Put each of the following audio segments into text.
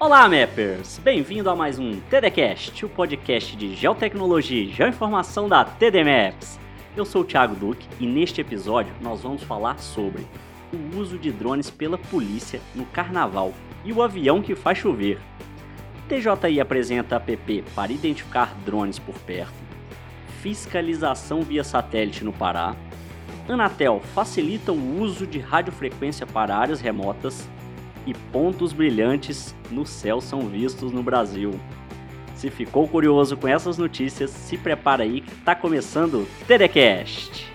Olá, Mappers! Bem-vindo a mais um TDCast, o podcast de geotecnologia e geoinformação da TD Maps. Eu sou o Thiago Duque e neste episódio nós vamos falar sobre o uso de drones pela polícia no carnaval e o avião que faz chover. TJI apresenta app para identificar drones por perto, fiscalização via satélite no Pará, Anatel facilita o uso de radiofrequência para áreas remotas e pontos brilhantes no céu são vistos no Brasil. Se ficou curioso com essas notícias, se prepara aí que está começando o TDCast.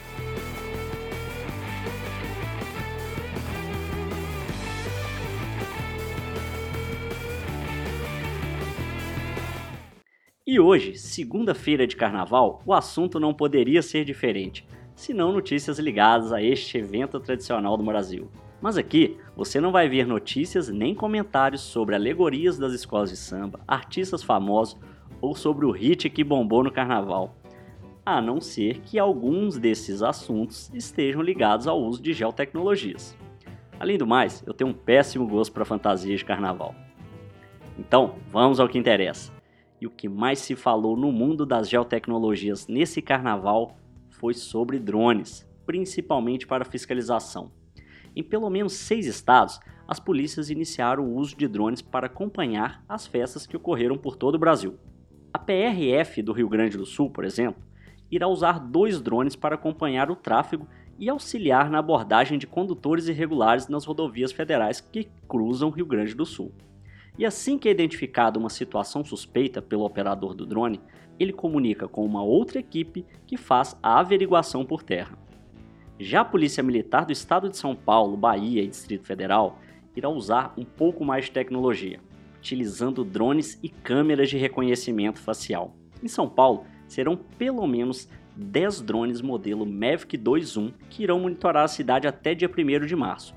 E hoje, segunda-feira de carnaval, o assunto não poderia ser diferente se não notícias ligadas a este evento tradicional do Brasil. Mas aqui você não vai ver notícias nem comentários sobre alegorias das escolas de samba, artistas famosos ou sobre o hit que bombou no carnaval, a não ser que alguns desses assuntos estejam ligados ao uso de geotecnologias. Além do mais, eu tenho um péssimo gosto para fantasias de carnaval. Então, vamos ao que interessa. E o que mais se falou no mundo das geotecnologias nesse carnaval foi sobre drones, principalmente para fiscalização. Em pelo menos seis estados, as polícias iniciaram o uso de drones para acompanhar as festas que ocorreram por todo o Brasil. A PRF do Rio Grande do Sul, por exemplo, irá usar dois drones para acompanhar o tráfego e auxiliar na abordagem de condutores irregulares nas rodovias federais que cruzam o Rio Grande do Sul. E assim que é identificada uma situação suspeita pelo operador do drone, ele comunica com uma outra equipe que faz a averiguação por terra. Já a Polícia Militar do Estado de São Paulo, Bahia e Distrito Federal irá usar um pouco mais de tecnologia, utilizando drones e câmeras de reconhecimento facial. Em São Paulo, serão pelo menos 10 drones modelo Mavic 2.1 que irão monitorar a cidade até dia 1 de março.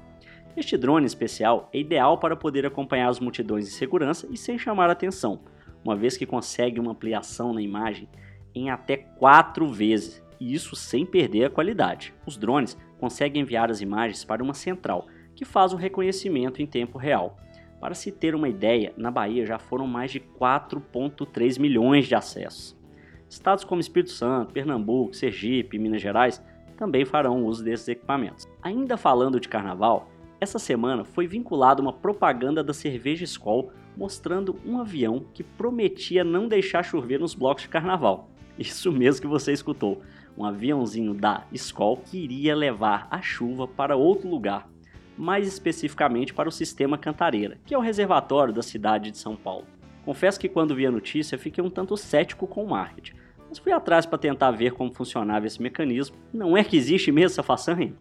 Este drone especial é ideal para poder acompanhar as multidões em segurança e sem chamar atenção, uma vez que consegue uma ampliação na imagem em até 4 vezes, e isso sem perder a qualidade. Os drones conseguem enviar as imagens para uma central, que faz o reconhecimento em tempo real. Para se ter uma ideia, na Bahia já foram mais de 4,3 milhões de acessos. Estados como Espírito Santo, Pernambuco, Sergipe e Minas Gerais também farão uso desses equipamentos. Ainda falando de carnaval, essa semana foi vinculada uma propaganda da cerveja Skol mostrando um avião que prometia não deixar chover nos blocos de carnaval. Isso mesmo que você escutou um aviãozinho da Skol que iria levar a chuva para outro lugar, mais especificamente para o sistema Cantareira, que é o reservatório da cidade de São Paulo. Confesso que quando vi a notícia fiquei um tanto cético com o marketing, mas fui atrás para tentar ver como funcionava esse mecanismo. Não é que existe mesmo essa façanha?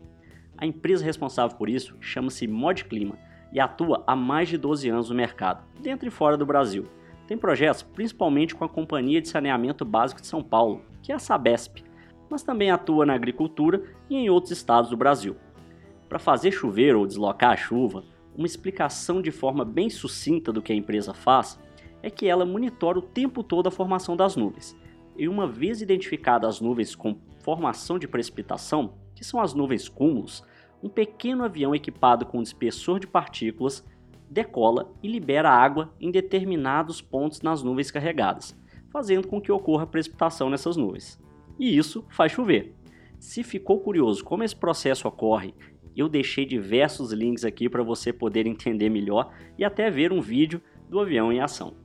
A empresa responsável por isso chama-se Mod Clima e atua há mais de 12 anos no mercado, dentro e fora do Brasil. Tem projetos principalmente com a Companhia de Saneamento Básico de São Paulo, que é a Sabesp, mas também atua na agricultura e em outros estados do Brasil. Para fazer chover ou deslocar a chuva, uma explicação de forma bem sucinta do que a empresa faz é que ela monitora o tempo todo a formação das nuvens. E uma vez identificadas as nuvens com formação de precipitação, que são as nuvens cúmulos, um pequeno avião equipado com dispersor de partículas decola e libera água em determinados pontos nas nuvens carregadas, fazendo com que ocorra precipitação nessas nuvens e isso faz chover. Se ficou curioso como esse processo ocorre, eu deixei diversos links aqui para você poder entender melhor e até ver um vídeo do avião em ação.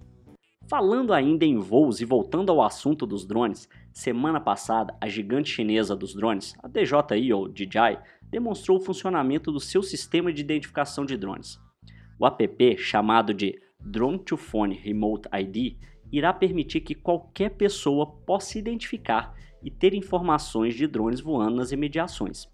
Falando ainda em voos e voltando ao assunto dos drones, semana passada a gigante chinesa dos drones, a DJI ou DJI, demonstrou o funcionamento do seu sistema de identificação de drones. O app, chamado de Drone to Phone Remote ID, irá permitir que qualquer pessoa possa identificar e ter informações de drones voando nas imediações.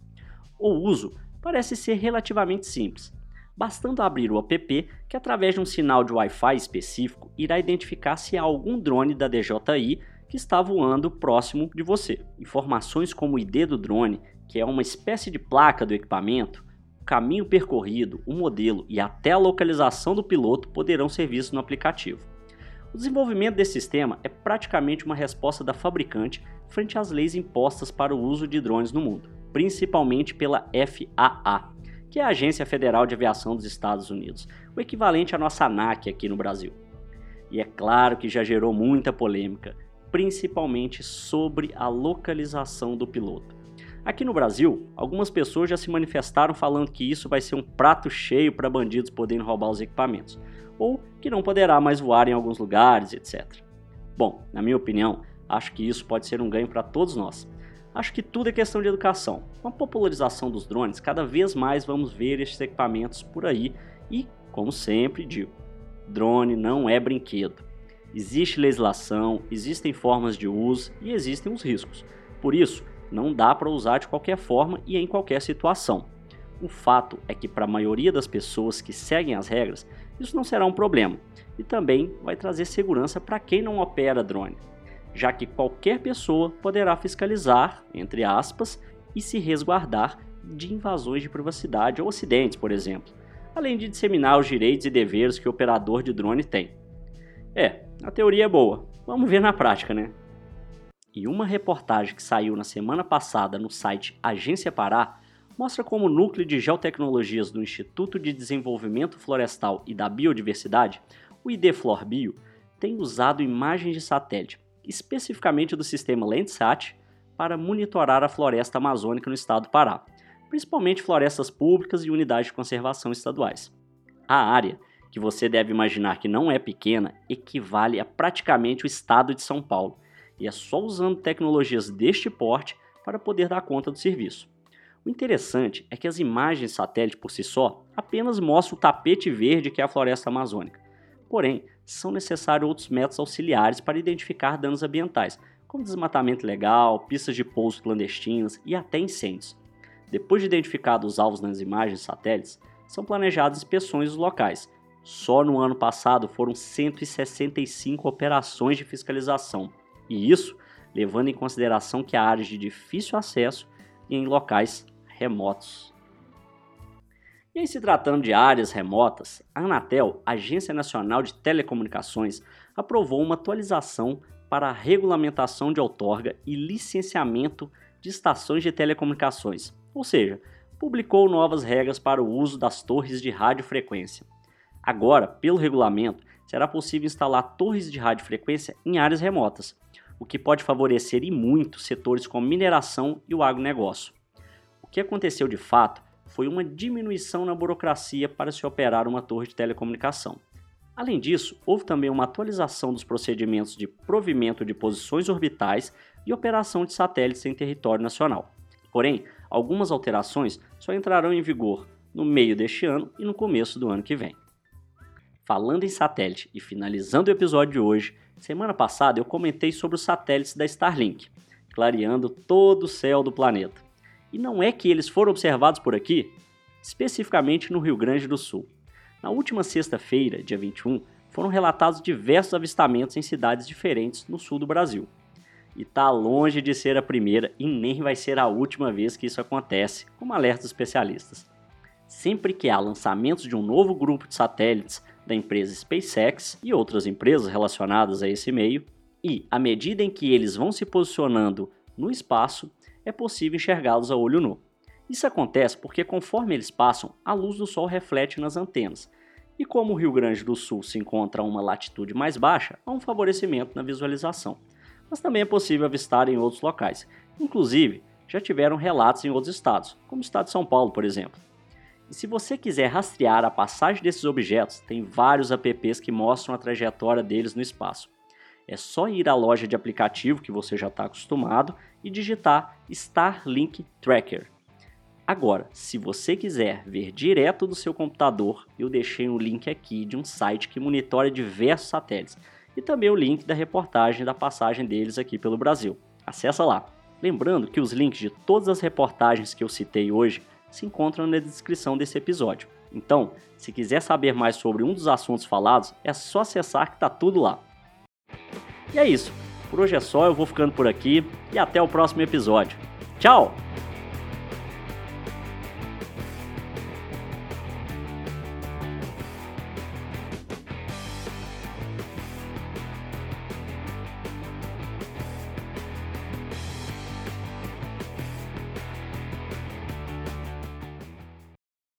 O uso parece ser relativamente simples, bastando abrir o app que, através de um sinal de Wi-Fi específico, irá identificar se há algum drone da DJI que está voando próximo de você. Informações como o ID do drone, que é uma espécie de placa do equipamento, o caminho percorrido, o modelo e até a localização do piloto poderão ser vistos no aplicativo. O desenvolvimento desse sistema é praticamente uma resposta da fabricante frente às leis impostas para o uso de drones no mundo, principalmente pela FAA, que é a Agência Federal de Aviação dos Estados Unidos, o equivalente à nossa ANAC aqui no Brasil. E é claro que já gerou muita polêmica, principalmente sobre a localização do piloto. Aqui no Brasil, algumas pessoas já se manifestaram falando que isso vai ser um prato cheio para bandidos poderem roubar os equipamentos, ou que não poderá mais voar em alguns lugares, etc. Bom, na minha opinião, acho que isso pode ser um ganho para todos nós. Acho que tudo é questão de educação. Com a popularização dos drones, cada vez mais vamos ver estes equipamentos por aí e, como sempre digo, drone não é brinquedo. Existe legislação, existem formas de uso e existem os riscos. Por isso, não dá para usar de qualquer forma e em qualquer situação. O fato é que para a maioria das pessoas que seguem as regras, isso não será um problema e também vai trazer segurança para quem não opera drone, já que qualquer pessoa poderá fiscalizar, entre aspas, e se resguardar de invasões de privacidade ou acidentes, por exemplo, além de disseminar os direitos e deveres que o operador de drone tem. É, a teoria é boa, vamos ver na prática, né? E uma reportagem que saiu na semana passada no site Agência Pará mostra como o Núcleo de Geotecnologias do Instituto de Desenvolvimento Florestal e da Biodiversidade, o IDFlorbio, tem usado imagens de satélite, especificamente do sistema Landsat, para monitorar a floresta amazônica no estado do Pará, principalmente florestas públicas e unidades de conservação estaduais. A área, que você deve imaginar que não é pequena, equivale a praticamente o estado de São Paulo e é só usando tecnologias deste porte para poder dar conta do serviço. O interessante é que as imagens satélite por si só apenas mostram o tapete verde que é a floresta amazônica. Porém, são necessários outros métodos auxiliares para identificar danos ambientais, como desmatamento ilegal, pistas de pouso clandestinas e até incêndios. Depois de identificados os alvos nas imagens satélites, são planejadas inspeções dos locais. Só no ano passado foram 165 operações de fiscalização, e isso levando em consideração que há áreas de difícil acesso e em locais remotos. E em se tratando de áreas remotas, a Anatel, Agência Nacional de Telecomunicações, aprovou uma atualização para a regulamentação de outorga e licenciamento de estações de telecomunicações, ou seja, publicou novas regras para o uso das torres de radiofrequência. Agora, pelo regulamento, será possível instalar torres de radiofrequência em áreas remotas, o que pode favorecer e muito setores como mineração e o agronegócio. O que aconteceu de fato foi uma diminuição na burocracia para se operar uma torre de telecomunicação. Além disso, houve também uma atualização dos procedimentos de provimento de posições orbitais e operação de satélites em território nacional. Porém, algumas alterações só entrarão em vigor no meio deste ano e no começo do ano que vem. Falando em satélite e finalizando o episódio de hoje, Semana passada eu comentei sobre os satélites da Starlink, clareando todo o céu do planeta. E não é que eles foram observados por aqui, especificamente no Rio Grande do Sul. Na última sexta-feira, dia 21, foram relatados diversos avistamentos em cidades diferentes no sul do Brasil. E tá longe de ser a primeira e nem vai ser a última vez que isso acontece, como alertam especialistas. Sempre que há lançamentos de um novo grupo de satélites da empresa SpaceX e outras empresas relacionadas a esse meio, e à medida em que eles vão se posicionando no espaço, é possível enxergá-los a olho nu. Isso acontece porque, conforme eles passam, a luz do Sol reflete nas antenas, e como o Rio Grande do Sul se encontra a uma latitude mais baixa, há um favorecimento na visualização. Mas também é possível avistar em outros locais. Inclusive, já tiveram relatos em outros estados, como o estado de São Paulo, por exemplo. E se você quiser rastrear a passagem desses objetos, tem vários apps que mostram a trajetória deles no espaço. É só ir à loja de aplicativo que você já está acostumado e digitar Starlink Tracker. Agora, se você quiser ver direto do seu computador, eu deixei um link aqui de um site que monitora diversos satélites e também o link da reportagem da passagem deles aqui pelo Brasil. Acesse lá. Lembrando que os links de todas as reportagens que eu citei hoje se encontram na descrição desse episódio. Então, se quiser saber mais sobre um dos assuntos falados, é só acessar que está tudo lá. E é isso. Por hoje é só, eu vou ficando por aqui e até o próximo episódio. Tchau!